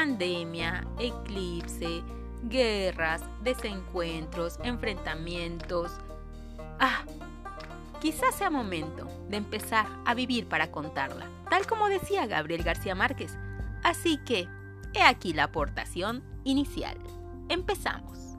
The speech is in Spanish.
pandemia, eclipse, guerras, desencuentros, enfrentamientos. Ah, quizás sea momento de empezar a vivir para contarla, tal como decía Gabriel García Márquez. Así que, he aquí la aportación inicial. Empezamos.